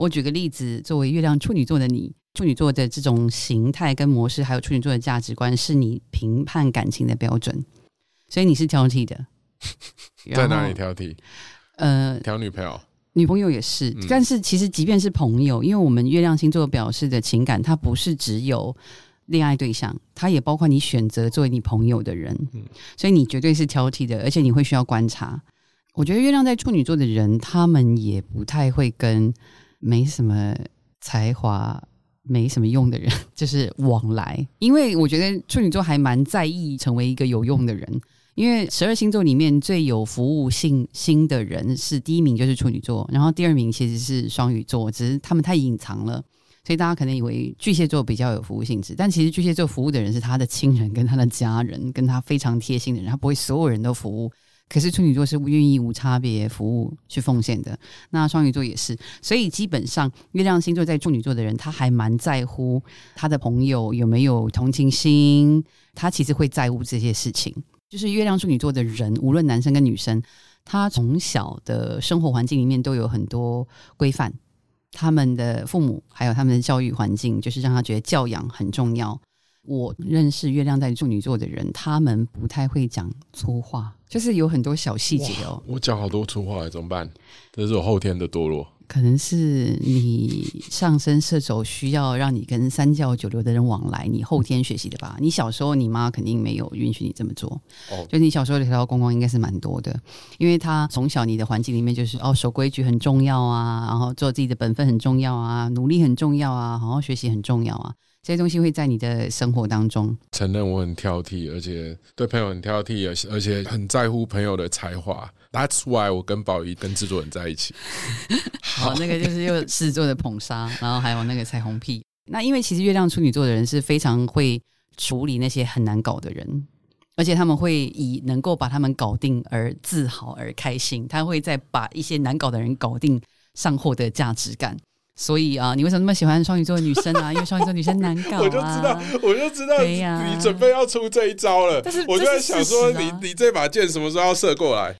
我举个例子，作为月亮处女座的你，处女座的这种形态跟模式，还有处女座的价值观，是你评判感情的标准，所以你是挑剔的。在哪里？挑剔？呃，挑女朋友。女朋友也是，嗯但是其实即便是朋友，因为我们月亮星座表示的情感，它不是只有恋爱对象，它也包括你选择作为你朋友的人，嗯所以你绝对是挑剔的，而且你会需要观察。我觉得月亮在处女座的人，他们也不太会跟没什么才华、没什么用的人 就是往来，因为我觉得处女座还蛮在意成为一个有用的人。因为十二星座里面最有服务性心的人是第一名就是处女座，然后第二名其实是双鱼座，只是他们太隐藏了，所以大家可能以为巨蟹座比较有服务性质，但其实巨蟹座服务的人是他的亲人跟他的家人，跟他非常贴心的人，他不会所有人都服务。可是处女座是愿意无差别服务去奉献的，那双鱼座也是，所以基本上月亮星座在处女座的人，他还蛮在乎他的朋友有没有同情心，他其实会在乎这些事情。就是月亮处女座的人，无论男生跟女生，他从小的生活环境里面都有很多规范，他们的父母还有他们的教育环境，就是让他觉得教养很重要。我认识月亮在处女座的人，他们不太会讲粗话，就是有很多小细节哦。我讲好多粗话，怎么办？这是我后天的堕落。可能是你上升射手需要让你跟三教九流的人往来，你后天学习的吧？你小时候你妈肯定没有允许你这么做，哦就你小时候的条条框框应该是蛮多的，因为他从小你的环境里面就是哦守规矩很重要啊，然后做自己的本分很重要啊，努力很重要啊，好好学习很重要啊，这些东西会在你的生活当中。承认我很挑剔，而且对朋友很挑剔，而且而且很在在乎朋友的才华。That's why 我跟宝仪跟制作人在一起。好，那个就是又狮子座的捧杀，然后还有那个彩虹屁。那因为其实月亮处女座的人是非常会处理那些很难搞的人，而且他们会以能够把他们搞定而自豪而开心。他会在把一些难搞的人搞定上获得价值感。所以啊，你为什么那么喜欢双鱼座的女生啊？因为双鱼座女生难搞啊。我就知道，我就知道你准备要出这一招了但是。我就在想说，你你这把剑什么时候要射过来？